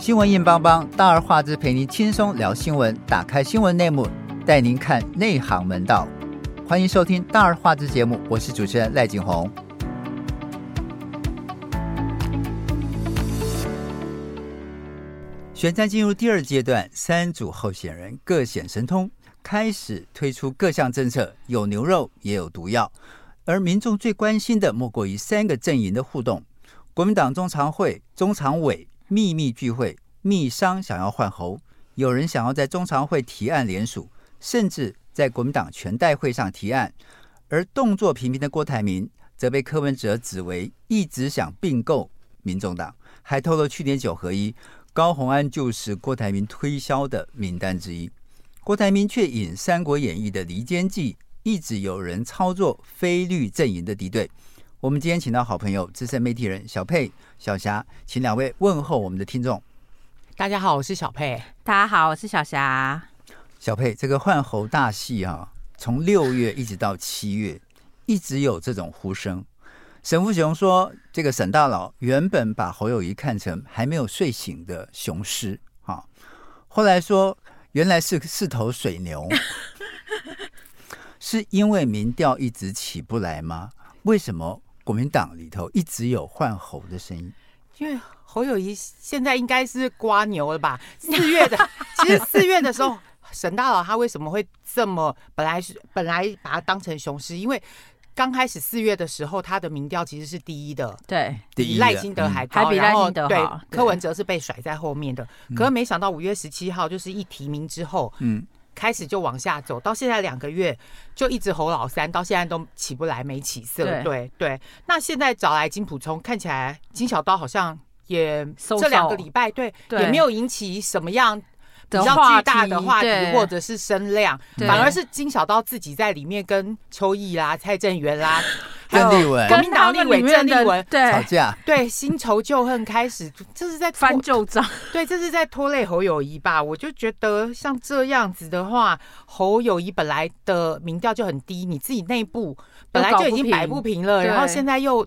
新闻硬邦邦，大而化之，陪您轻松聊新闻。打开新闻内幕，带您看内行门道。欢迎收听大而化之节目，我是主持人赖景红。选战进入第二阶段，三组候选人各显神通，开始推出各项政策，有牛肉也有毒药。而民众最关心的，莫过于三个阵营的互动。国民党中常会、中常委秘密聚会，密商想要换侯，有人想要在中常会提案联署，甚至在国民党全代会上提案。而动作频频的郭台铭，则被柯文哲指为一直想并购民众党，还透露去年九合一，高虹安就是郭台铭推销的名单之一。郭台铭却引《三国演义》的离间计。一直有人操作非绿阵营的敌对。我们今天请到好朋友资深媒体人小佩、小霞，请两位问候我们的听众。大家好，我是小佩。大家好，我是小霞。小佩，这个换猴大戏啊，从六月一直到七月，一直有这种呼声。沈富雄说，这个沈大佬原本把侯友谊看成还没有睡醒的雄狮，哈，后来说原来是是头水牛。是因为民调一直起不来吗？为什么国民党里头一直有换侯的声音？因为侯友谊现在应该是瓜牛了吧？四月的，其实四月的时候，沈大佬他为什么会这么？本来是本来把他当成雄狮，因为刚开始四月的时候，他的民调其实是第一的，对，比赖清德还高，还比赖清德好。对，柯文哲是被甩在后面的。可是没想到五月十七号就是一提名之后，嗯。开始就往下走，到现在两个月就一直侯老三，到现在都起不来，没起色。对对，那现在找来金普聪，看起来金小刀好像也这两个礼拜对，对也没有引起什么样比较巨大的话题或者是声量，反而是金小刀自己在里面跟邱毅啦、蔡正元啦。郑丽文，国民党立委郑丽文对。吵架，对新仇旧恨开始，这是在翻旧账，对，这是在拖累侯友谊吧？我就觉得像这样子的话，侯友谊本来的民调就很低，你自己内部本来就已经摆不平了，然后现在又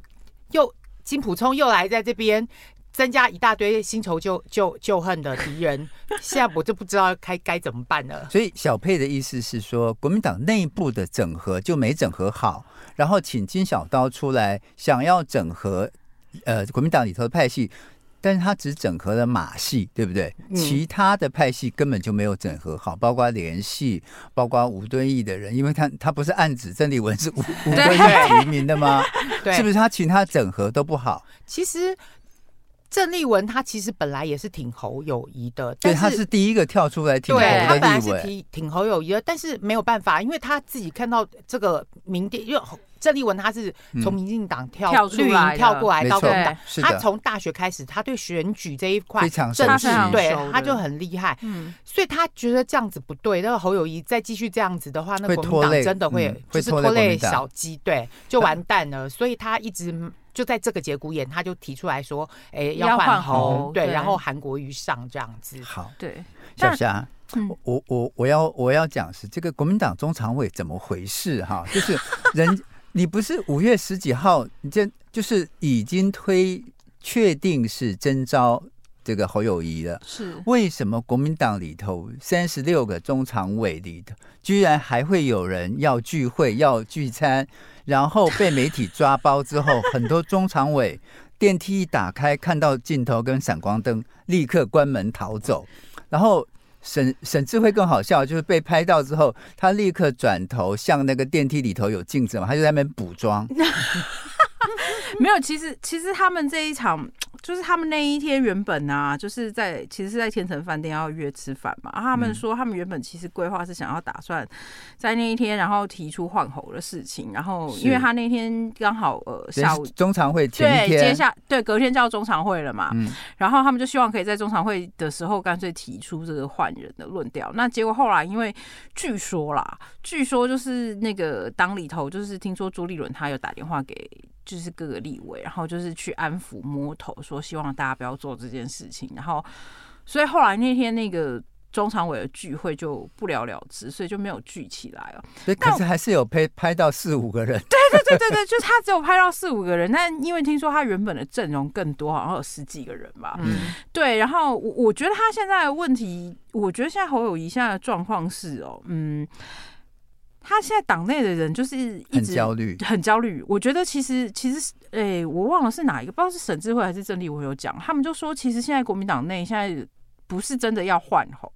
又金普聪又来在这边增加一大堆新仇旧旧旧恨的敌人，现在我就不知道该该怎么办了。所以小佩的意思是说，国民党内部的整合就没整合好。然后请金小刀出来，想要整合，呃，国民党里头的派系，但是他只整合了马系，对不对？嗯、其他的派系根本就没有整合好，包括联系，包括吴敦义的人，因为他他不是暗指郑丽文是吴 吴敦义提名的吗？对，是不是他其他整合都不好？其实。郑丽文她其实本来也是挺侯友谊的，对，她是第一个跳出来挺侯本来是挺挺侯友谊的，但是没有办法，因为她自己看到这个民调，因为郑丽文她是从民进党跳绿营跳过来到国民党，他从大学开始，她对选举这一块政治对她就很厉害，嗯，所以她觉得这样子不对，那个侯友谊再继续这样子的话，那国民党真的会就是拖累小鸡，对，就完蛋了，所以她一直。就在这个节骨眼，他就提出来说：“哎、欸，要换红，对，对，然后韩国瑜上这样子。”好，对，小霞，我我我要我要讲是这个国民党中常委怎么回事哈？就是人，你不是五月十几号，你这就是已经推确定是征召这个侯友谊了，是为什么国民党里头三十六个中常委里头，居然还会有人要聚会要聚餐？然后被媒体抓包之后，很多中常委电梯一打开，看到镜头跟闪光灯，立刻关门逃走。然后沈沈智慧更好笑，就是被拍到之后，他立刻转头向那个电梯里头有镜子嘛，他就在那边补妆。没有，其实其实他们这一场。就是他们那一天原本啊，就是在其实是在天成饭店要约吃饭嘛。他们说他们原本其实规划是想要打算在那一天，然后提出换猴的事情。然后因为他那天刚好呃下午中常会前一天，对，接下对隔天就要中常会了嘛。然后他们就希望可以在中常会的时候干脆提出这个换人的论调。那结果后来因为据说啦，据说就是那个党里头就是听说朱立伦他有打电话给。就是各个立委，然后就是去安抚摸头，说希望大家不要做这件事情。然后，所以后来那天那个中常委的聚会就不了了之，所以就没有聚起来哦。对，可是还是有拍拍到四五个人。对对对对对，就是他只有拍到四五个人，但因为听说他原本的阵容更多，好像有十几个人吧。嗯，对。然后我我觉得他现在的问题，我觉得现在侯友谊现在的状况是哦，嗯，他现在党内的人就是一直很焦虑，很焦虑。我觉得其实其实，哎，我忘了是哪一个，不知道是沈智慧还是郑丽我有讲，他们就说，其实现在国民党内现在。不是真的要换侯，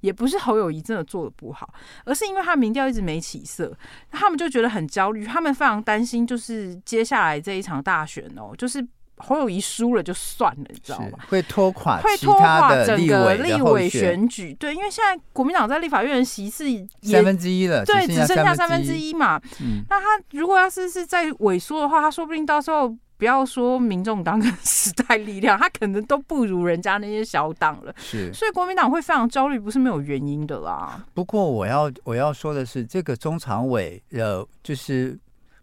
也不是侯友谊真的做的不好，而是因为他民调一直没起色，他们就觉得很焦虑，他们非常担心，就是接下来这一场大选哦，就是侯友谊输了就算了，你知道吗？会拖垮，会拖垮整个立委选举。对，因为现在国民党在立法院的席次三分之一了，对，只剩下三分之一嘛。嗯，那他如果要是是在萎缩的话，他说不定到时候。不要说民众党跟时代力量，他可能都不如人家那些小党了。是，所以国民党会非常焦虑，不是没有原因的啦。不过我要我要说的是，这个中常委呃，就是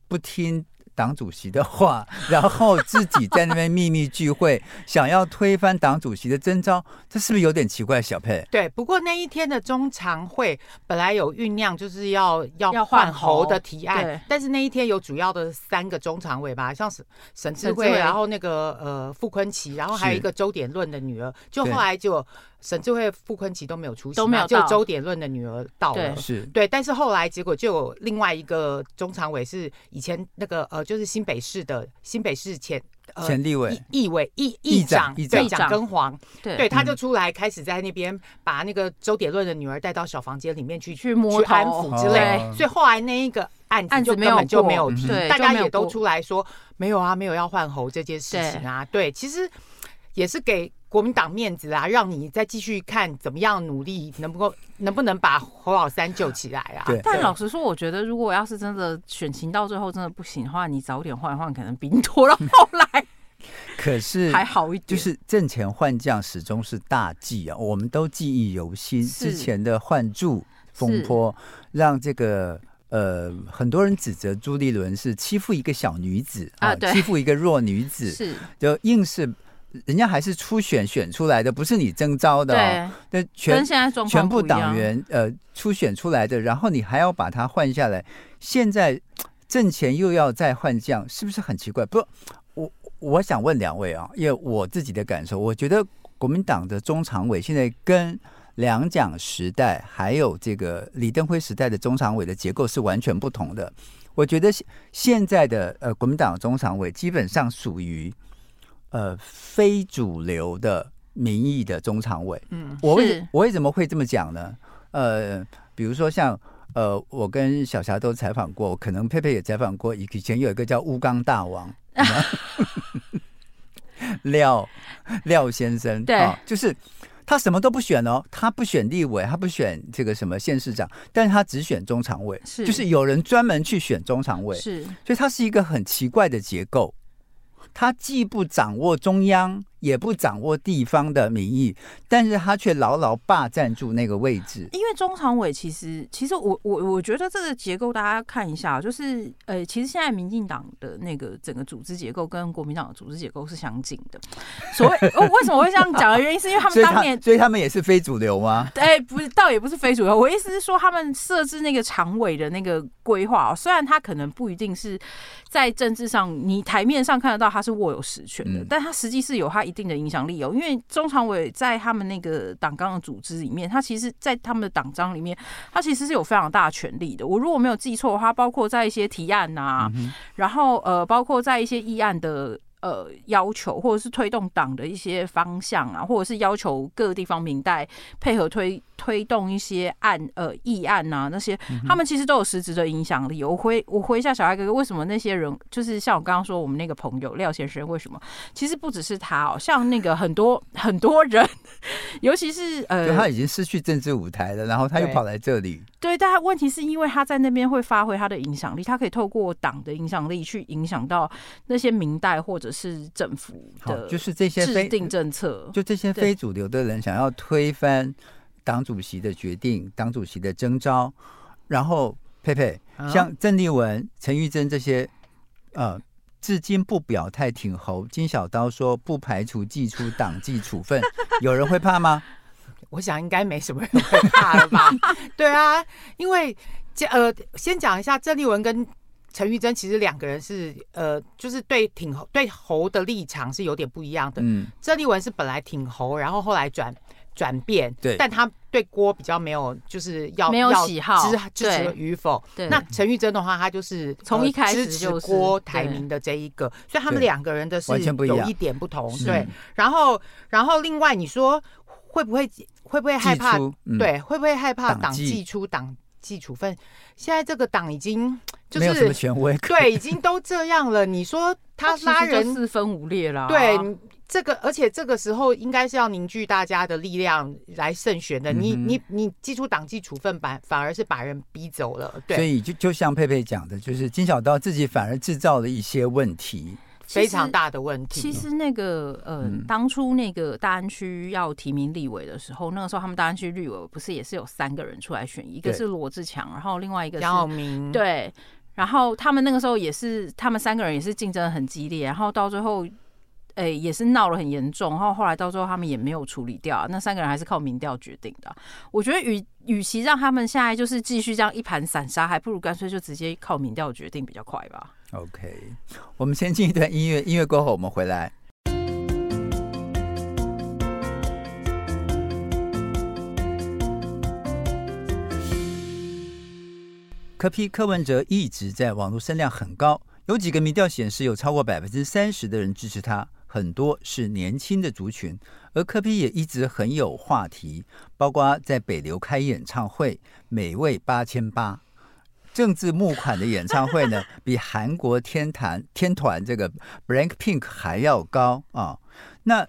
不听。党主席的话，然后自己在那边秘密聚会，想要推翻党主席的征召，这是不是有点奇怪？小佩，对，不过那一天的中常会本来有酝酿，就是要要换侯的提案，但是那一天有主要的三个中常委吧，像是沈智慧，然后那个呃傅坤奇，然后还有一个周典论的女儿，就后来就。沈智慧、傅崐萁都没有出席，都没有。就周典论的女儿到了，对是对。但是后来结果就有另外一个中常委是以前那个呃，就是新北市的新北市前呃前立委议委议议长议长跟黄，对。对，他就出来开始在那边把那个周典论的女儿带到小房间里面去去摸去安抚之类，哦、所以后来那一个案子就根本就没有提，大家也都出来说没有啊，没有要换侯这件事情啊，对，对，其实也是给。国民党面子啊，让你再继续看怎么样努力，能不能能不能把侯老三救起来啊？对。但老实说，我觉得如果要是真的选情到最后真的不行的话，你早点换换，可能比你拖到后来。可是 还好一点，就是阵前换将始终是大忌啊，我们都记忆犹新。之前的换柱风波，让这个呃很多人指责朱立伦是欺负一个小女子啊，对欺负一个弱女子，是就硬是。人家还是初选选出来的，不是你征招的，哦。对，那全全部党员呃初选出来的，然后你还要把它换下来。现在挣钱又要再换将，是不是很奇怪？不，我我想问两位啊，因为我自己的感受，我觉得国民党的中常委现在跟两蒋时代还有这个李登辉时代的中常委的结构是完全不同的。我觉得现在的呃国民党中常委基本上属于。呃，非主流的民意的中常委，嗯，我为我为什么会这么讲呢？呃，比如说像呃，我跟小霞都采访过，可能佩佩也采访过，以前有一个叫乌钢大王，廖廖先生，对、啊，就是他什么都不选哦，他不选立委，他不选这个什么县市长，但是他只选中常委，是，就是有人专门去选中常委，是，所以他是一个很奇怪的结构。他既不掌握中央，也不掌握地方的民意，但是他却牢牢霸占住那个位置。因为中常委其实，其实我我我觉得这个结构大家看一下，就是呃，其实现在民进党的那个整个组织结构跟国民党的组织结构是相近的。所谓 为什么会这样讲的原因，是因为他们当年，所以他们也是非主流吗？对，不是，倒也不是非主流。我意思是说，他们设置那个常委的那个规划，虽然他可能不一定是在政治上你台面上看得到他是握有实权的，嗯、但他实际是有他一定的影响力哦。因为中常委在他们那个党纲的组织里面，他其实，在他们的党章里面，他其实是有非常大的权力的。我如果没有记错的话，包括在一些提案呐、啊，嗯、然后呃，包括在一些议案的。呃，要求或者是推动党的一些方向啊，或者是要求各个地方民代配合推推动一些案呃议案啊，那些他们其实都有实质的影响力。我回我回一下小爱哥哥，为什么那些人就是像我刚刚说我们那个朋友廖先生，为什么？其实不只是他哦，像那个很多 很多人，尤其是呃，他已经失去政治舞台了，然后他又跑来这里。对，但他问题是因为他在那边会发挥他的影响力，他可以透过党的影响力去影响到那些民代或者是政府的，就是这些制定政策，就这些非主流的人想要推翻党主席的决定、党主席的征召，然后佩佩像郑丽文、陈玉珍这些，呃，至今不表态挺侯。金小刀说不排除祭出党纪处分，有人会怕吗？我想应该没什么人会怕了吧？对啊，因为这呃，先讲一下郑丽文跟陈玉珍，其实两个人是呃，就是对挺侯对侯的立场是有点不一样的。嗯，郑丽文是本来挺侯，然后后来转转变，对，但他对郭比较没有，就是要没有喜好支支持与否。对，那陈玉珍的话，他就是从一开始支持郭台铭的这一个，所以他们两个人的是有一点不同。对，然后然后另外你说会不会会不会害怕？对，会不会害怕党纪出党纪处分？现在这个党已经。就是、没有什么权威，对，已经都这样了。你说他拉人四分五裂了，对这个，而且这个时候应该是要凝聚大家的力量来胜选的。嗯、你你你记出党纪处分版，反而是把人逼走了。对，所以就就像佩佩讲的，就是金小刀自己反而制造了一些问题。非常大的问题。其实那个呃，嗯、当初那个大安区要提名立委的时候，那个时候他们大安区立委不是也是有三个人出来选，一个是罗志强，然后另外一个是杨永明，对，然后他们那个时候也是，他们三个人也是竞争很激烈，然后到最后，哎、欸，也是闹得很严重，然后后来到最后他们也没有处理掉，那三个人还是靠民调决定的。我觉得与与其让他们现在就是继续这样一盘散沙，还不如干脆就直接靠民调决定比较快吧。OK，我们先进一段音乐，音乐过后我们回来。柯批柯文哲一直在网络声量很高，有几个民调显示有超过百分之三十的人支持他，很多是年轻的族群，而柯批也一直很有话题，包括在北流开演唱会，每位八千八。政治募款的演唱会呢，比韩国天坛天团这个 Blank Pink 还要高啊！那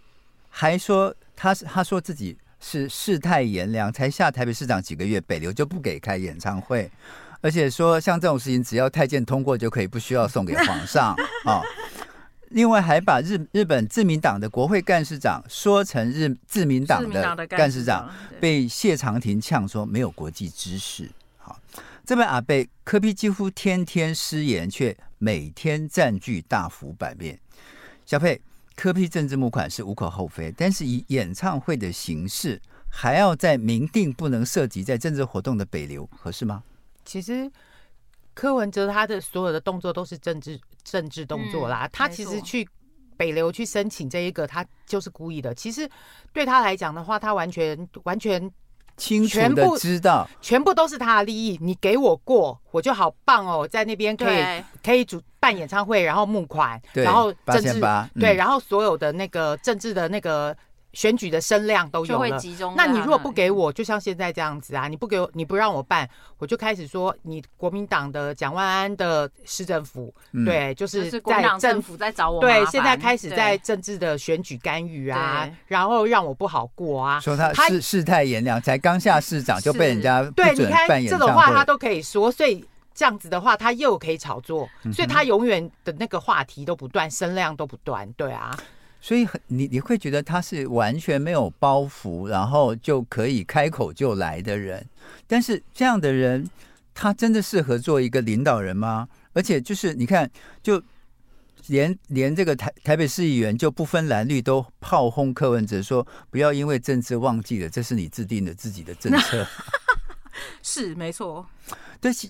还说他是他说自己是世态炎凉，才下台北市长几个月，北流就不给开演唱会，而且说像这种事情只要太监通过就可以，不需要送给皇上啊。另外还把日日本自民党的国会干事长说成日自民党的干事长，被谢长廷呛说没有国际知识。好。这边阿贝柯 P 几乎天天失言，却每天占据大幅版面。小佩，柯比政治募款是无可厚非，但是以演唱会的形式，还要在明定不能涉及在政治活动的北流，合适吗？其实柯文哲他的所有的动作都是政治政治动作啦，嗯、他其实去北流去申请这一个，他就是故意的。其实对他来讲的话，他完全完全。清楚的知道全，全部都是他的利益。你给我过，我就好棒哦，在那边可以可以主办演唱会，然后募款，然后政治8，嗯、对，然后所有的那个政治的那个。选举的声量都有了，那你如果不给我，就像现在这样子啊，你不给我，你不让我办，我就开始说你国民党的蒋万安的市政府，对，就是在政府在找我，对，现在开始在政治的选举干预啊，然后让我不好过啊，说他世世态炎凉，才刚下市长就被人家对，你看这种话他都可以说，所以这样子的话他又可以炒作，所以他永远的那个话题都不断，声量都不断，对啊。所以很你你会觉得他是完全没有包袱，然后就可以开口就来的人。但是这样的人，他真的适合做一个领导人吗？而且就是你看，就连连这个台台北市议员就不分蓝绿都炮轰柯文哲说，不要因为政治忘记了，这是你制定的自己的政策。是没错。对，其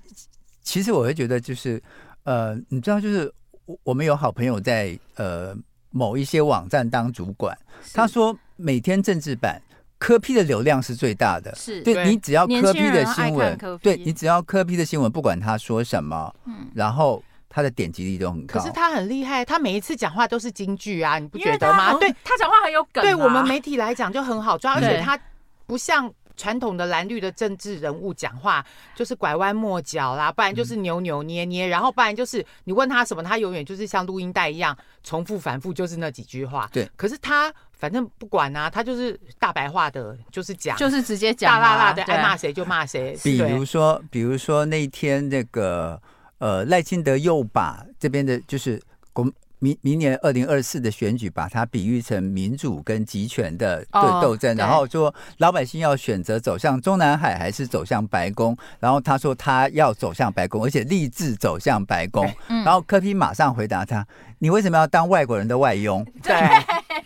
其实我会觉得就是呃，你知道，就是我我们有好朋友在呃。某一些网站当主管，他说每天政治版科批的流量是最大的，是。对你只要科批的新闻，对你只要科批的新闻，不管他说什么，嗯，然后他的点击率都很高。可是他很厉害，他每一次讲话都是金句啊，你不觉得吗？对。他讲话很有梗，对我们媒体来讲就很好抓，而且他不像。传统的蓝绿的政治人物讲话就是拐弯抹角啦，不然就是扭扭捏捏，然后不然就是你问他什么，他永远就是像录音带一样重复反复，就是那几句话。对，可是他反正不管啊，他就是大白话的，就是讲，就是直接讲，大剌剌的，爱骂谁就骂谁。比如说，比如说那天那个呃赖清德又把这边的就是公。明明年二零二四的选举，把它比喻成民主跟集权的对斗争，然后说老百姓要选择走向中南海还是走向白宫，然后他说他要走向白宫，而且立志走向白宫，然后柯 P 马上回答他：你为什么要当外国人的外佣？对，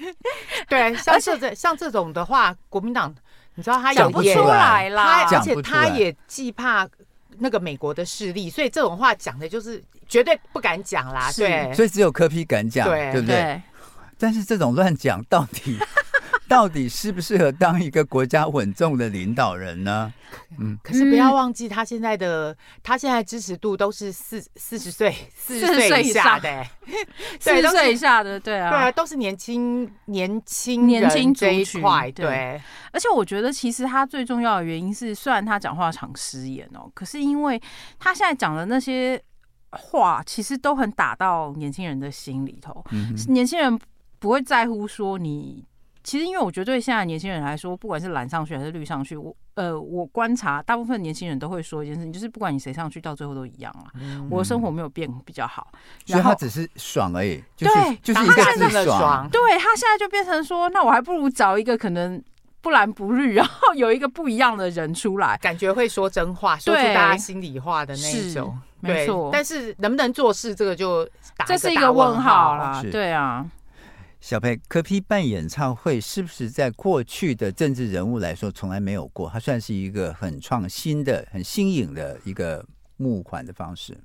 对，像这这像这种的话，国民党。你知道他讲不出来啦，而且他也既怕那个美国的势力，所以这种话讲的就是绝对不敢讲啦。对，所以只有柯批敢讲，对，对不对？对，但是这种乱讲到底。到底适不适合当一个国家稳重的领导人呢？嗯，可是不要忘记，他现在的他现在支持度都是四四十岁、四十岁以下的，四十岁以下的，对啊，对啊，都是年轻年轻年轻这一块，对。而且我觉得，其实他最重要的原因是，虽然他讲话常失言哦，可是因为他现在讲的那些话，其实都很打到年轻人的心里头。嗯，年轻人不会在乎说你。其实，因为我觉得对现在年轻人来说，不管是蓝上去还是绿上去，我呃，我观察大部分年轻人都会说一件事情，就是不管你谁上去，到最后都一样啊。嗯、我的生活没有变比较好，所以他只是爽而已。就是、对，就是一个字爽。对，他现在就变成说，那我还不如找一个可能不蓝不绿，然后有一个不一样的人出来，感觉会说真话，说出大家心里话的那一种。没错，但是能不能做事，这个就打这是一个问号啦。对啊。小佩，柯批办演唱会是不是在过去的政治人物来说从来没有过？它算是一个很创新的、很新颖的一个募款的方式。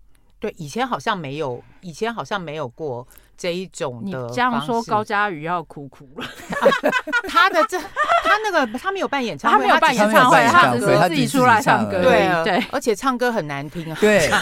对，以前好像没有，以前好像没有过这一种的。你这样说，高佳宇要哭哭了。他的这，他那个他没有办演唱会，他没有办演唱会，他只是自己出来唱歌。对对，而且唱歌很难听啊。对。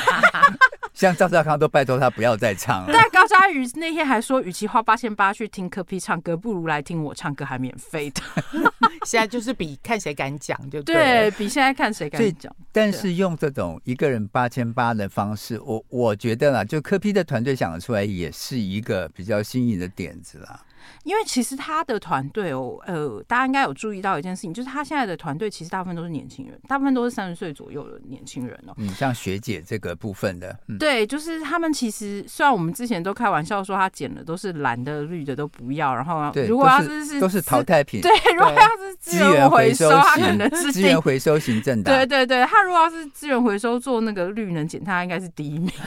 像赵少康都拜托他不要再唱了。但高嘉瑜那天还说，与其花八千八去听柯皮唱歌，不如来听我唱歌，还免费的。现在就是比看谁敢讲，就对，对，比现在看谁敢讲。但是用这种一个人八千八的方式，我我觉得啦，就柯皮的团队想得出来，也是一个比较新颖的点子啦。因为其实他的团队哦，呃，大家应该有注意到一件事情，就是他现在的团队其实大部分都是年轻人，大部分都是三十岁左右的年轻人哦。嗯，像学姐这个部分的，嗯、对，就是他们其实虽然我们之前都开玩笑说他捡的都是蓝的、绿的都不要，然后如果要是是都是淘汰品，对，如果要是资源回收，他可能是资源回收型政党。对对对，他如果要是资源回收做那个绿能减碳，应该是第一名。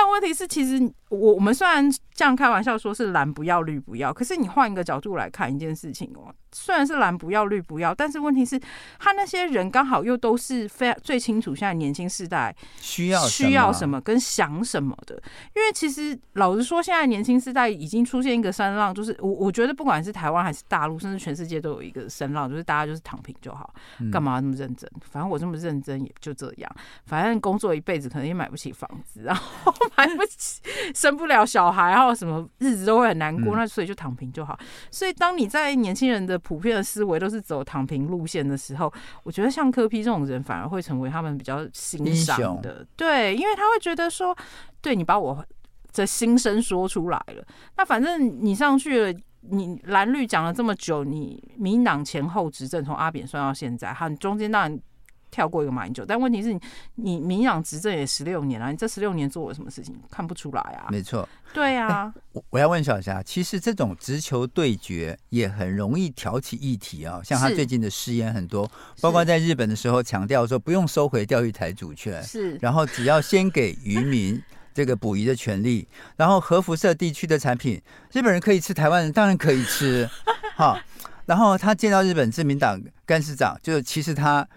但问题是，其实我我们虽然这样开玩笑说是蓝不要绿不要，可是你换一个角度来看一件事情哦。虽然是蓝不要绿不要，但是问题是，他那些人刚好又都是非常最清楚现在年轻世代需要需要什么跟想什么的。因为其实老实说，现在年轻世代已经出现一个声浪，就是我我觉得不管是台湾还是大陆，甚至全世界都有一个声浪，就是大家就是躺平就好，干嘛那么认真？反正我这么认真也就这样，反正工作一辈子可能也买不起房子，然后 买不起生不了小孩，然后什么日子都会很难过，那所以就躺平就好。所以当你在年轻人的普遍的思维都是走躺平路线的时候，我觉得像柯 P 这种人反而会成为他们比较欣赏的，对，因为他会觉得说，对你把我的心声说出来了，那反正你上去了，你蓝绿讲了这么久，你民党前后执政从阿扁算到现在，哈，你中间当然。跳过一个马英九，但问题是你，你民党执政也十六年了，你这十六年做了什么事情？看不出来啊。没错，对啊。我我要问小霞，其实这种直球对决也很容易挑起议题啊。像他最近的誓言很多，包括在日本的时候强调说不用收回钓鱼台主权，是，然后只要先给渔民 这个捕鱼的权利，然后核辐射地区的产品，日本人可以吃，台湾人当然可以吃。好，然后他见到日本自民党干事长，就是其实他。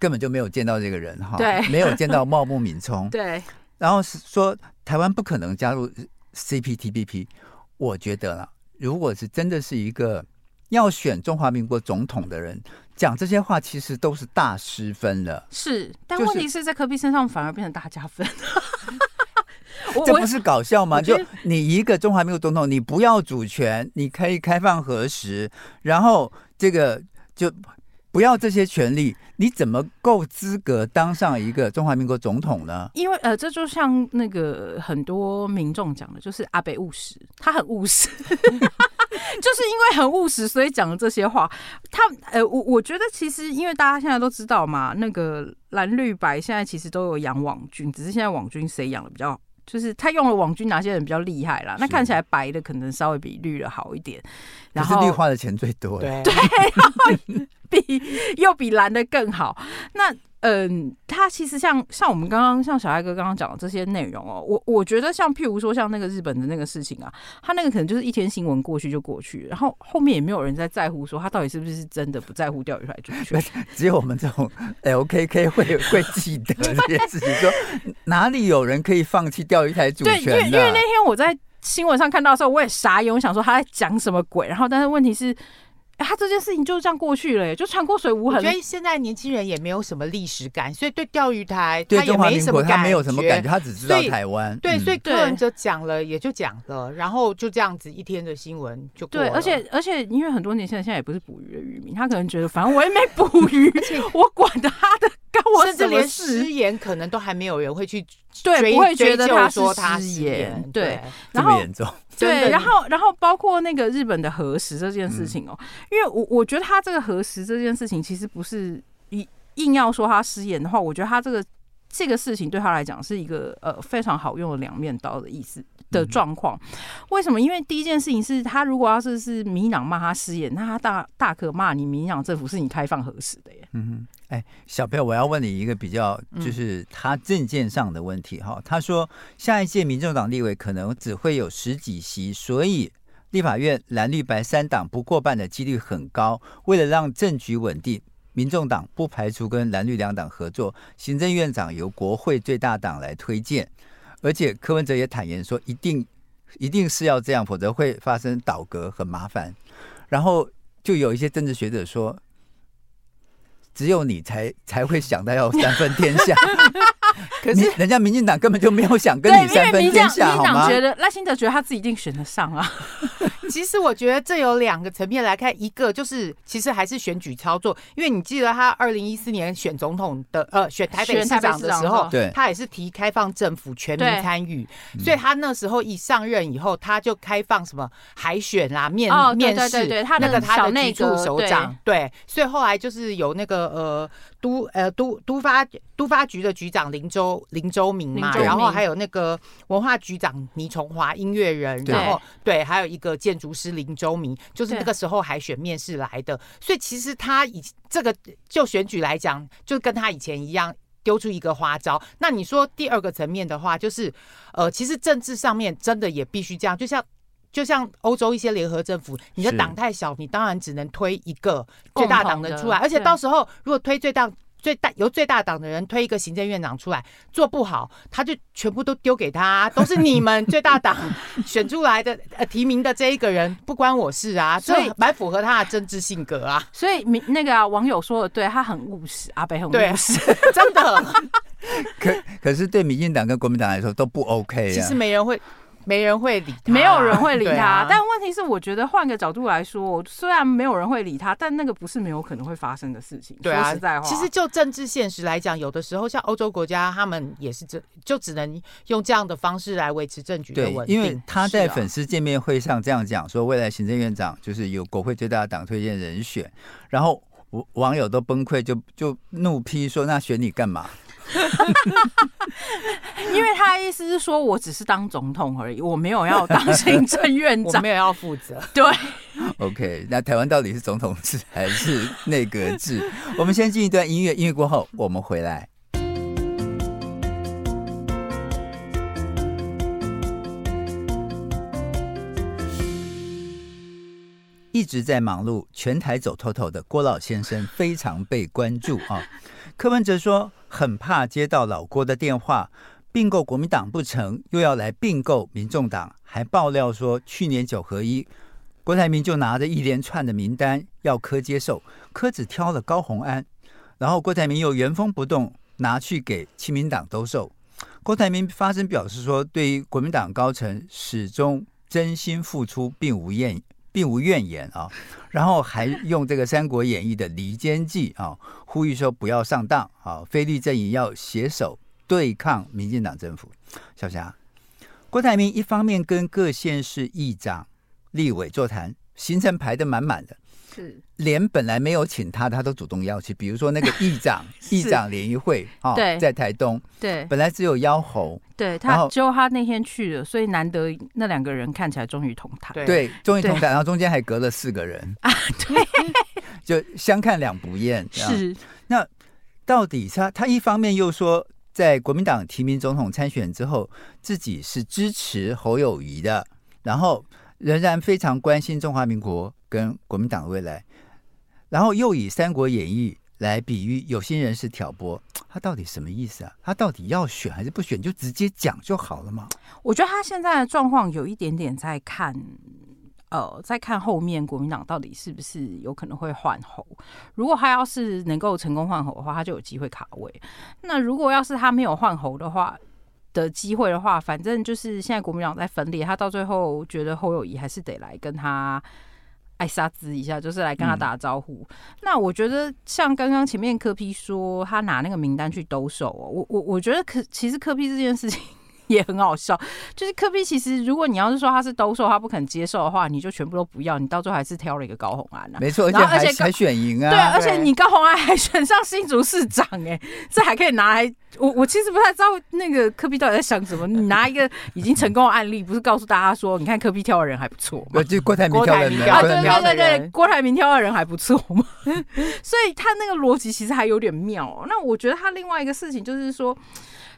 根本就没有见到这个人哈，对，没有见到茂木敏充，对，然后是说台湾不可能加入 CPTPP，我觉得啦，如果是真的是一个要选中华民国总统的人讲这些话，其实都是大失分了。是，但问题是在科比身上反而变成大加分，这不是搞笑吗？就你一个中华民国总统，你不要主权，你可以开放核实，然后这个就。不要这些权利，你怎么够资格当上一个中华民国总统呢？因为呃，这就像那个很多民众讲的，就是阿北务实，他很务实，就是因为很务实，所以讲了这些话。他呃，我我觉得其实因为大家现在都知道嘛，那个蓝绿白现在其实都有养网军，只是现在网军谁养的比较，就是他用了网军哪些人比较厉害啦？那看起来白的可能稍微比绿的好一点，然后绿花的钱最多，对。对比 又比蓝的更好。那嗯，他其实像像我们刚刚像小艾哥刚刚讲的这些内容哦，我我觉得像譬如说像那个日本的那个事情啊，他那个可能就是一天新闻过去就过去，然后后面也没有人在在乎说他到底是不是真的不在乎钓鱼台主权。只有我们这种 LKK 会会记得这件事情，说哪里有人可以放弃钓鱼台主权？对，因为因为那天我在新闻上看到的时候，我也傻眼，我想说他在讲什么鬼？然后但是问题是。他这件事情就这样过去了，就穿过水无痕。我觉得现在年轻人也没有什么历史感，所以对钓鱼台他也没什么感觉，他没有什么感觉，他只知道台湾。对，所以柯文哲讲了也就讲了，然后就这样子一天的新闻就过了。对，而且而且因为很多年轻人现在也不是捕鱼的渔民，他可能觉得反正我也没捕 鱼，我管他的，干我什么事？甚至连失言可能都还没有人会去对，不会觉得他说他失言。对，这么严重。对，然后，然后包括那个日本的核实这件事情哦，因为我我觉得他这个核实这件事情，其实不是一硬要说他失言的话，我觉得他这个这个事情对他来讲是一个呃非常好用的两面刀的意思的状况。为什么？因为第一件事情是他如果要是是民党骂他失言，那他大大可骂你民党政府是你开放核实的耶。嗯哼。哎，小朋友，我要问你一个比较，就是他政见上的问题哈。嗯、他说，下一届民众党立委可能只会有十几席，所以立法院蓝绿白三党不过半的几率很高。为了让政局稳定，民众党不排除跟蓝绿两党合作，行政院长由国会最大党来推荐。而且柯文哲也坦言说，一定一定是要这样，否则会发生倒戈，很麻烦。然后就有一些政治学者说。只有你才才会想到要三分天下，可是人家民进党根本就没有想跟你三分天下，好吗？民进党觉得赖清德觉得他自己一定选得上啊。其实我觉得这有两个层面来看，一个就是其实还是选举操作，因为你记得他二零一四年选总统的呃选台北市长的时候，对，他也是提开放政府全民参与，所以他那时候一上任以后，他就开放什么海选啦、面面试，那个他的局处首长，对，所以后来就是有那个呃都呃都都发都发局的局长林周林周明嘛，然后还有那个文化局长倪崇华音乐人，然后对，还有一个建。筑师林周明就是那个时候海选面试来的，所以其实他以这个就选举来讲，就跟他以前一样丢出一个花招。那你说第二个层面的话，就是呃，其实政治上面真的也必须这样，就像就像欧洲一些联合政府，你的党太小，你当然只能推一个最大党的出来，而且到时候如果推最大。最大由最大党的人推一个行政院长出来，做不好，他就全部都丢给他，都是你们最大党选出来的呃提名的这一个人，不关我事啊，所以蛮符合他的政治性格啊。所以民那个、啊、网友说的对，他很务实，阿北很务实，真的。可可是对民进党跟国民党来说都不 OK 啊。其实没人会。没人会理他，没有人会理他。啊、但问题是，我觉得换个角度来说，虽然没有人会理他，但那个不是没有可能会发生的事情。对啊，说实在话，其实就政治现实来讲，有的时候像欧洲国家，他们也是这就只能用这样的方式来维持政局的稳定。因为他在粉丝见面会上这样讲说，未来行政院长就是由国会最大的党推荐人选，然后网友都崩溃，就就怒批说：“那选你干嘛？” 因为他的意思是说，我只是当总统而已，我没有要当行政院长，我没有要负责。对，OK，那台湾到底是总统制还是内阁制？我们先进一段音乐，音乐过后我们回来。一直在忙碌，全台走透透的郭老先生非常被关注啊。柯文哲说很怕接到老郭的电话，并购国民党不成，又要来并购民众党，还爆料说去年九合一，郭台铭就拿着一连串的名单要柯接受，柯只挑了高虹安，然后郭台铭又原封不动拿去给亲民党兜售。郭台铭发声表示说，对于国民党高层始终真心付出，并无怨。并无怨言啊，然后还用这个《三国演义》的离间计啊，呼吁说不要上当啊，非律阵营要携手对抗民进党政府。小霞，郭台铭一方面跟各县市议长、立委座谈，行程排得满满的。是，连本来没有请他，他都主动邀去。比如说那个议长，议长联谊会啊，在台东，对，本来只有妖侯，对他，只有他那天去了，所以难得那两个人看起来终于同台，对，终于同台，然后中间还隔了四个人。啊，对，就相看两不厌。是，那到底他他一方面又说，在国民党提名总统参选之后，自己是支持侯友谊的，然后仍然非常关心中华民国跟国民党的未来，然后又以《三国演义》来比喻有心人士挑拨，他到底什么意思啊？他到底要选还是不选？就直接讲就好了吗？我觉得他现在的状况有一点点在看。呃，再看后面国民党到底是不是有可能会换候？如果他要是能够成功换候的话，他就有机会卡位。那如果要是他没有换候的话的机会的话，反正就是现在国民党在分裂，他到最后觉得侯友谊还是得来跟他爱杀之一下，就是来跟他打招呼。嗯、那我觉得像刚刚前面柯 P 说他拿那个名单去兜售哦，我我我觉得可其实柯 P 这件事情。也很好笑，就是科比其实，如果你要是说他是兜售，他不肯接受的话，你就全部都不要，你到最后还是挑了一个高红安啊。没错，而且还还选赢啊。对，而且你高红安还选上新竹市长，哎，这还可以拿来。我我其实不太知道那个科比到底在想什么。你拿一个已经成功的案例，不是告诉大家说，你看科比挑的人还不错吗？就郭台铭挑的人，啊，对对对对，郭台铭挑的人还不错嘛。所以他那个逻辑其实还有点妙。那我觉得他另外一个事情就是说。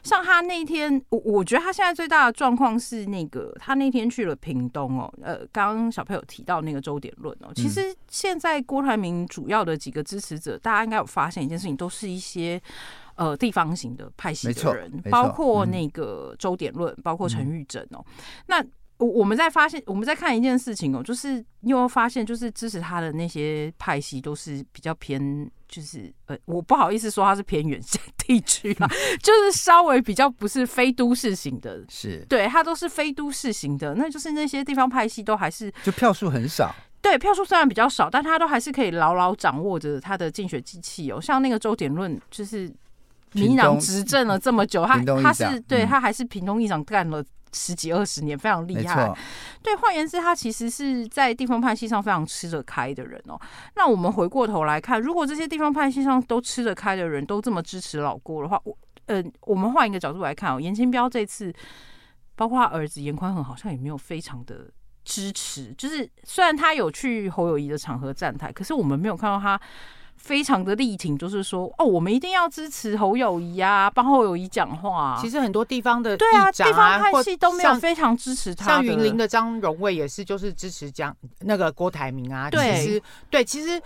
像他那天，我我觉得他现在最大的状况是那个，他那天去了屏东哦，呃，刚刚小朋友提到那个周点论哦，其实现在郭台铭主要的几个支持者，大家应该有发现一件事情，都是一些呃地方型的派系的人，包括那个周点论，包括陈玉珍哦，那。我我们在发现，我们在看一件事情哦，就是你有发现，就是支持他的那些派系都是比较偏，就是呃，我不好意思说他是偏远地区啦，就是稍微比较不是非都市型的，是。对，他都是非都市型的，那就是那些地方派系都还是就票数很少，对，票数虽然比较少，但他都还是可以牢牢掌握着他的竞选机器哦，像那个周点论，就是民进党执政了这么久，他他是对他还是屏东议长干了。十几二十年非常厉害，对，换言之，他其实是在地方派系上非常吃得开的人哦。那我们回过头来看，如果这些地方派系上都吃得开的人都这么支持老郭的话，我呃，我们换一个角度来看哦，严清标这次，包括他儿子严宽恒，好像也没有非常的支持。就是虽然他有去侯友谊的场合站台，可是我们没有看到他。非常的力挺，就是说，哦，我们一定要支持侯友谊啊，帮侯友谊讲话啊。其实很多地方的、啊、对啊，地方派系都没有非常支持他。像云林的张荣卫也是，就是支持江那个郭台铭啊。对，其实对，其实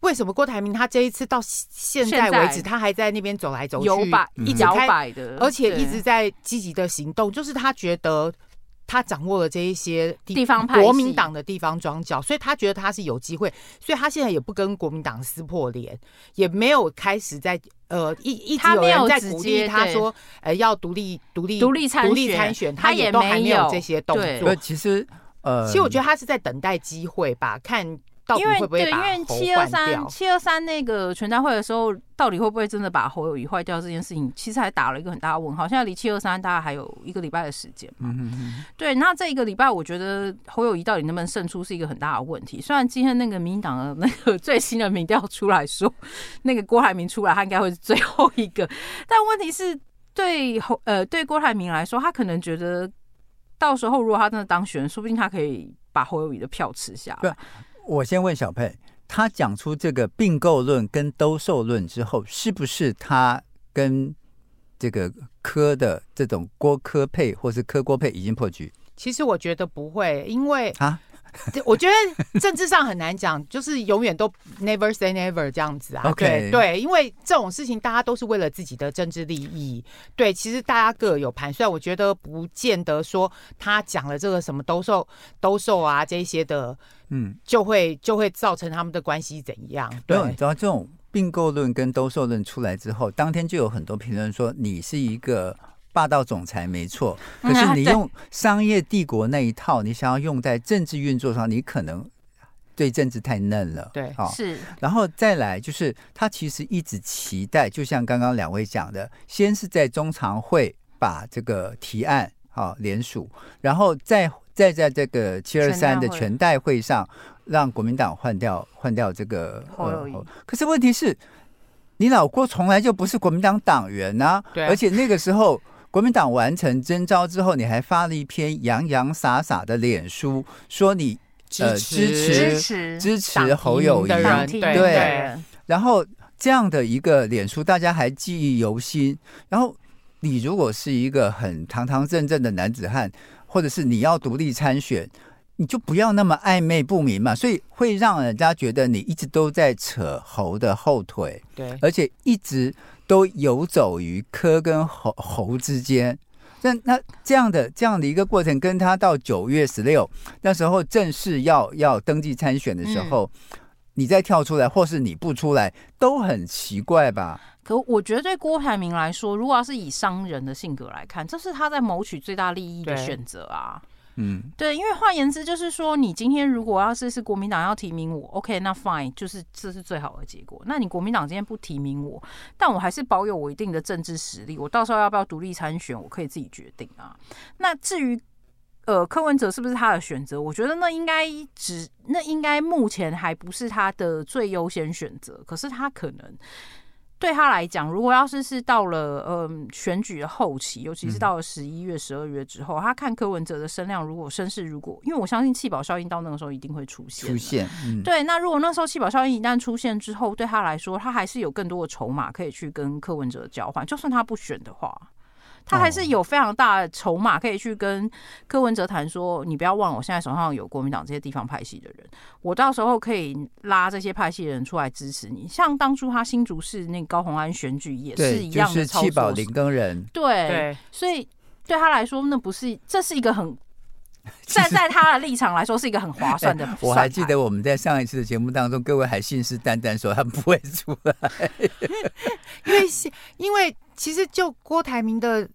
为什么郭台铭他这一次到现在为止，他还在那边走来走去，摇摆一摇摆的，而且一直在积极的行动，就是他觉得。他掌握了这一些地，地方派，国民党的地方庄脚，所以他觉得他是有机会，所以他现在也不跟国民党撕破脸，也没有开始在呃一一直有人在鼓励他说，呃要独立独立独立参选，他也都还没有这些动作。其实呃，其实我觉得他是在等待机会吧，看。因为对，因为七二三七二三那个全代会的时候，到底会不会真的把侯友谊坏掉这件事情，其实还打了一个很大的问号。现在离七二三大概还有一个礼拜的时间嘛。对，那这一个礼拜，我觉得侯友谊到底能不能胜出是一个很大的问题。虽然今天那个民进党的那个最新的民调出来说，那个郭台铭出来，他应该会是最后一个。但问题是，对侯呃对郭台铭来说，他可能觉得到时候如果他真的当选，说不定他可以把侯友谊的票吃下来。我先问小佩，他讲出这个并购论跟兜售论之后，是不是他跟这个科的这种郭科配或是科郭配已经破局？其实我觉得不会，因为啊。我觉得政治上很难讲，就是永远都 never say never 这样子啊。Okay. 对对，因为这种事情大家都是为了自己的政治利益。对，其实大家各有盘算。我觉得不见得说他讲了这个什么兜售、兜售啊这些的，嗯，就会就会造成他们的关系怎样？对，然后这种并购论跟兜售论出来之后，当天就有很多评论说你是一个。霸道总裁没错，可是你用商业帝国那一套，你想要用在政治运作上，你可能对政治太嫩了。对，好，是。然后再来就是，他其实一直期待，就像刚刚两位讲的，先是在中常会把这个提案好联署，然后再再在这个七二三的全代会上，让国民党换掉换掉这个。可是问题是，你老郭从来就不是国民党党员呐、啊，对，而且那个时候。国民党完成征召之后，你还发了一篇洋洋洒洒的脸书，说你呃支持支持支持侯友宜的人，对，然后这样的一个脸书，大家还记忆犹新。然后你如果是一个很堂堂正正的男子汉，或者是你要独立参选，你就不要那么暧昧不明嘛。所以会让人家觉得你一直都在扯侯的后腿，对，而且一直都游走于科跟猴猴之间。那那这样的这样的一个过程，跟他到九月十六那时候正式要要登记参选的时候，嗯、你再跳出来，或是你不出来，都很奇怪吧？可我觉得对郭台铭来说，如果要是以商人的性格来看，这是他在谋取最大利益的选择啊。嗯，对，因为换言之就是说，你今天如果要是是国民党要提名我，OK，那 fine，就是这是最好的结果。那你国民党今天不提名我，但我还是保有我一定的政治实力，我到时候要不要独立参选，我可以自己决定啊。那至于呃柯文哲是不是他的选择，我觉得那应该只那应该目前还不是他的最优先选择，可是他可能。对他来讲，如果要是是到了呃选举的后期，尤其是到了十一月、十二月之后，嗯、他看柯文哲的声量，如果声势如果，因为我相信弃保效应到那个时候一定会出现。出现，嗯、对。那如果那时候弃保效应一旦出现之后，对他来说，他还是有更多的筹码可以去跟柯文哲交换，就算他不选的话。他还是有非常大的筹码可以去跟柯文哲谈说，你不要忘了，我现在手上有国民党这些地方派系的人，我到时候可以拉这些派系的人出来支持你。像当初他新竹市那个高虹安选举也是一样的操作，弃保林耕人，对，对，所以对他来说，那不是，这是一个很 站在他的立场来说是一个很划算的。我还记得我们在上一次的节目当中，各位还信誓旦旦说他不会出来，因为因为其实就郭台铭的。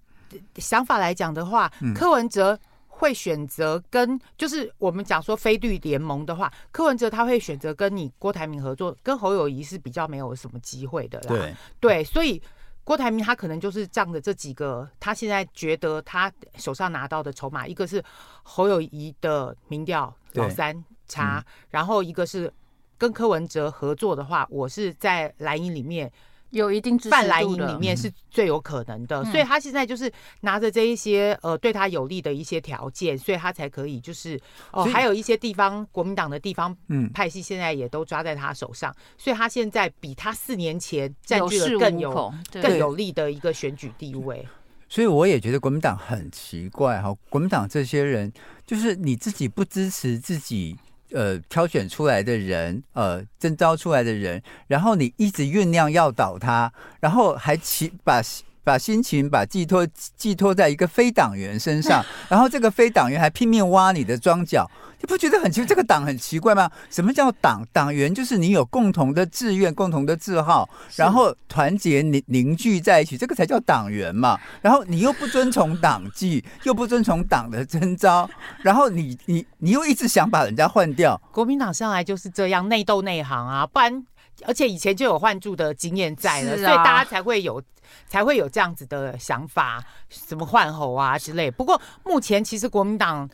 想法来讲的话，柯文哲会选择跟，就是我们讲说非绿联盟的话，柯文哲他会选择跟你郭台铭合作，跟侯友谊是比较没有什么机会的啦。对对，所以郭台铭他可能就是仗着这几个，他现在觉得他手上拿到的筹码，一个是侯友谊的民调老三差，嗯、然后一个是跟柯文哲合作的话，我是在蓝营里面。有一定泛蓝营里面是最有可能的，嗯、所以他现在就是拿着这一些呃对他有利的一些条件，所以他才可以就是哦，还有一些地方国民党的地方派系现在也都抓在他手上，嗯、所以他现在比他四年前占据了更有，有更有利的一个选举地位。所以我也觉得国民党很奇怪哈，国民党这些人就是你自己不支持自己。呃，挑选出来的人，呃，征召出来的人，然后你一直酝酿要倒他，然后还起把把心情把寄托寄托在一个非党员身上，然后这个非党员还拼命挖你的庄脚。你不觉得很奇怪？这个党很奇怪吗？什么叫党？党员就是你有共同的志愿、共同的字号，然后团结凝凝聚在一起，这个才叫党员嘛。然后你又不遵从党纪，又不遵从党的征召，然后你你你又一直想把人家换掉。国民党向来就是这样内斗内行啊，不然而且以前就有换柱的经验在了，啊、所以大家才会有才会有这样子的想法，什么换侯啊之类。不过目前其实国民党。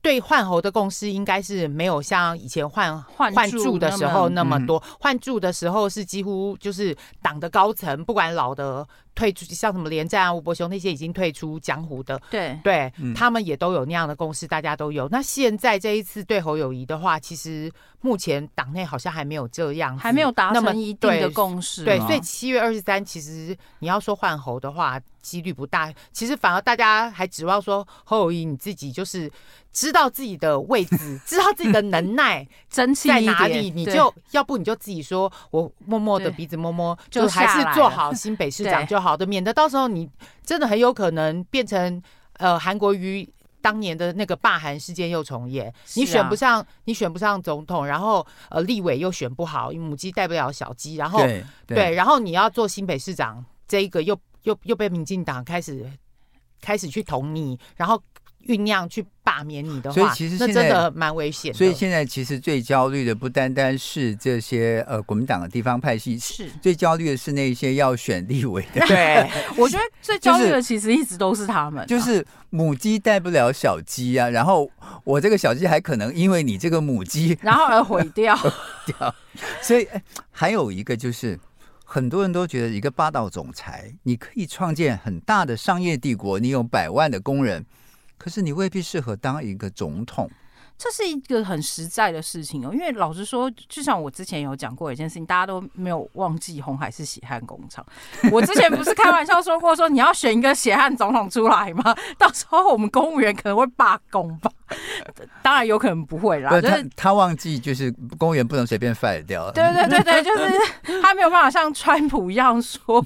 对换猴的共识应该是没有像以前换换换柱的时候那么多，换柱的时候是几乎就是党的高层，不管老的。退出像什么连战啊、吴伯雄那些已经退出江湖的，对对，嗯、他们也都有那样的共识，大家都有。那现在这一次对侯友谊的话，其实目前党内好像还没有这样，还没有达成一定的共识。对，所以七月二十三，其实你要说换猴的话，几率不大。其实反而大家还指望说侯友谊你自己就是知道自己的位置，知道自己的能耐 在哪里，你就要不你就自己说我默默的鼻子摸摸，就还是做好新北市 长就好。好的，免得到时候你真的很有可能变成呃韩国瑜当年的那个罢韩事件又重演。你选不上，你选不上总统，然后呃立委又选不好，母鸡带不了小鸡，然后对，对，然后你要做新北市长，这一个又又又被民进党开始开始去捅你，然后。酝酿去罢免你的话，所以其实那真的蛮危险的。所以现在其实最焦虑的不单单是这些呃国民党的地方派系，是最焦虑的是那些要选立委的。对，我觉得最焦虑的其实一直都是他们，就是母鸡带不了小鸡啊。然后我这个小鸡还可能因为你这个母鸡，然后而毁掉掉。所以还有一个就是，很多人都觉得一个霸道总裁，你可以创建很大的商业帝国，你有百万的工人。可是你未必适合当一个总统，这是一个很实在的事情哦。因为老实说，就像我之前有讲过一件事情，大家都没有忘记红海是血汗工厂。我之前不是开玩笑说过，说你要选一个血汗总统出来吗？到时候我们公务员可能会罢工吧？当然有可能不会啦。就是他，他忘记，就是公务员不能随便 fire 掉。对对对对，就是他没有办法像川普一样说。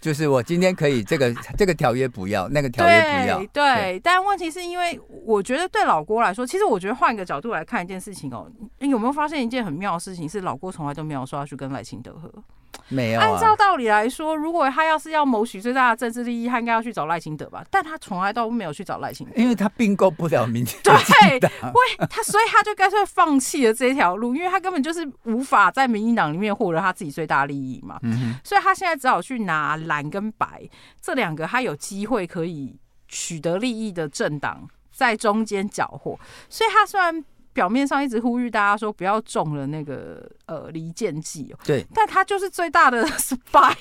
就是我今天可以这个 这个条约不要，那个条约不要。对，对，但问题是因为我觉得对老郭来说，其实我觉得换一个角度来看一件事情哦，你有没有发现一件很妙的事情？是老郭从来都没有说要去跟赖清德合。没有、啊。按照道理来说，如果他要是要谋取最大的政治利益，他应该要去找赖清德吧？但他从来都没有去找赖清德，因为他并购不了民 进党。对，为他，所以他就干脆放弃了这条路，因为他根本就是无法在民进党里面获得他自己最大利益嘛。嗯。所以他现在只好去拿蓝跟白这两个他有机会可以取得利益的政党在中间搅和，所以他虽然。表面上一直呼吁大家说不要中了那个呃离间计哦，对，但他就是最大的 spy，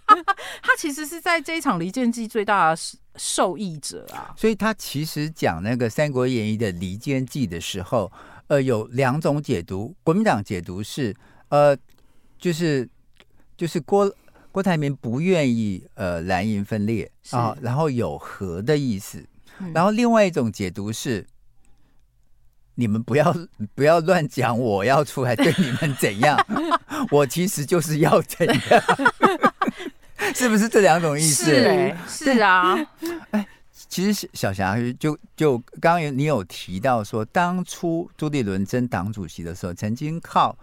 他其实是在这一场离间计最大的受益者啊。所以他其实讲那个《三国演义》的离间计的时候，呃，有两种解读。国民党解读是呃，就是就是郭郭台铭不愿意呃蓝营分裂啊，然后有和的意思。然后另外一种解读是。你们不要 不要乱讲，我要出来对你们怎样？我其实就是要怎样，是不是这两种意思？是是啊，哎，其实小霞就就刚刚你有提到说，当初朱立伦争党主席的时候，曾经靠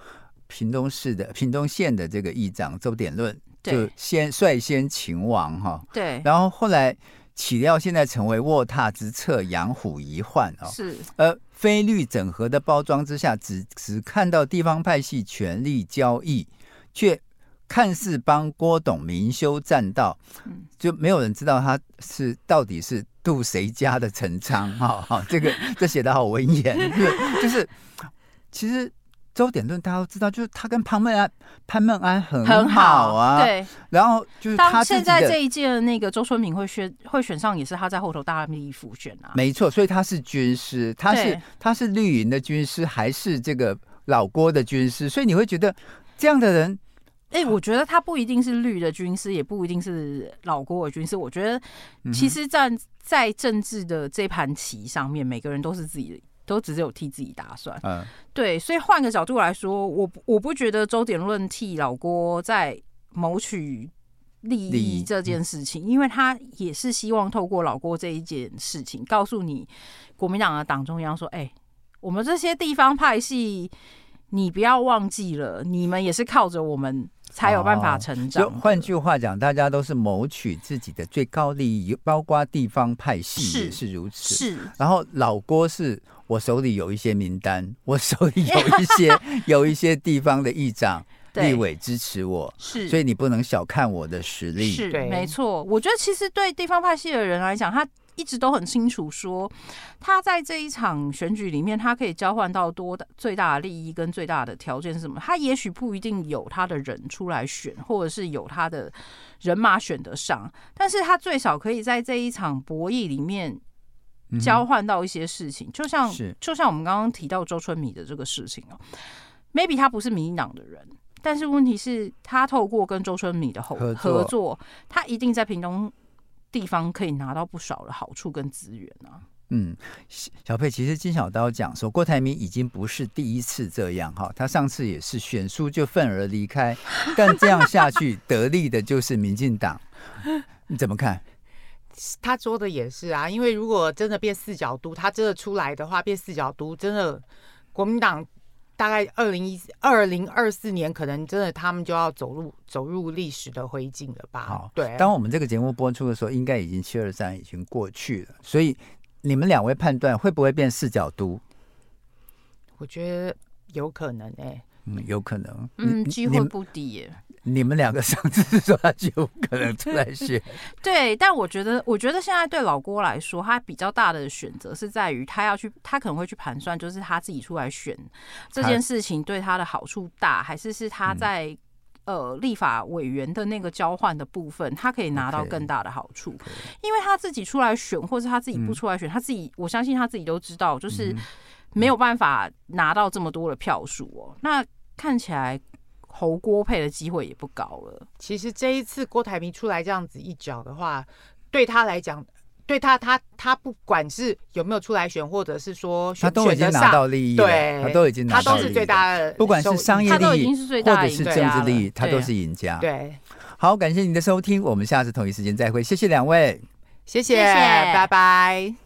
屏东市的屏东县的这个议长周典论，就先率先擒王哈，对，然后后来岂料现在成为卧榻之侧，养虎遗患哦，是呃。非律整合的包装之下，只只看到地方派系权力交易，却看似帮郭董明修栈道，就没有人知道他是到底是渡谁家的陈仓。哈哈，这个 这写得好文言，就是就是其实。周典论大家都知道，就是他跟潘孟安、潘孟安很很好啊。好对，然后就是他现在这一届的那个周春明会选会选上，也是他在后头大力辅选啊。没错，所以他是军师，他是他是绿营的军师，还是这个老郭的军师？所以你会觉得这样的人，哎、欸，我觉得他不一定是绿的军师，也不一定是老郭的军师。我觉得其实站在政治的这盘棋上面，每个人都是自己的。都只有替自己打算，嗯，对，所以换个角度来说，我我不觉得周典论替老郭在谋取利益这件事情，因为他也是希望透过老郭这一件事情，告诉你国民党的党中央说，哎，我们这些地方派系，你不要忘记了，你们也是靠着我们。才有办法成长。换句话讲，大家都是谋取自己的最高利益，包括地方派系也是如此。是。然后老郭是我手里有一些名单，我手里有一些 有一些地方的议长、立委支持我，是。所以你不能小看我的实力。是，没错。我觉得其实对地方派系的人来讲，他。一直都很清楚，说他在这一场选举里面，他可以交换到多大最大的利益跟最大的条件是什么？他也许不一定有他的人出来选，或者是有他的人马选得上，但是他最少可以在这一场博弈里面交换到一些事情，就像就像我们刚刚提到周春米的这个事情哦，maybe 他不是民进党的人，但是问题是，他透过跟周春米的合合作，他一定在屏东。地方可以拿到不少的好处跟资源啊。嗯，小佩，其实金小刀讲说，郭台铭已经不是第一次这样哈，他上次也是选书就愤而离开，但这样下去 得利的就是民进党。你怎么看？他说的也是啊，因为如果真的变四角都，他真的出来的话，变四角都，真的国民党。大概二零一二零二四年，可能真的他们就要走入走入历史的灰烬了吧？好，对。当我们这个节目播出的时候，应该已经七二三已经过去了。所以你们两位判断会不会变四角都？我觉得有可能哎、欸，嗯，有可能，嗯，机会不低耶。你们两个上次说他就可能出来选，对，但我觉得，我觉得现在对老郭来说，他比较大的选择是在于他要去，他可能会去盘算，就是他自己出来选这件事情对他的好处大，还是是他在、嗯、呃立法委员的那个交换的部分，他可以拿到更大的好处，okay, okay. 因为他自己出来选，或是他自己不出来选，嗯、他自己我相信他自己都知道，就是。没有办法拿到这么多的票数哦。那看起来侯郭配的机会也不高了。其实这一次郭台铭出来这样子一脚的话，对他来讲。对他，他他不管是有没有出来选，或者是说选他都已经拿到利益，对，他都已经拿到利益，他都是最大的，不管是商业利益或者是政治利益，他都是赢家。对，好，感谢您的收听，我们下次同一时间再会，谢谢两位，谢谢，拜拜。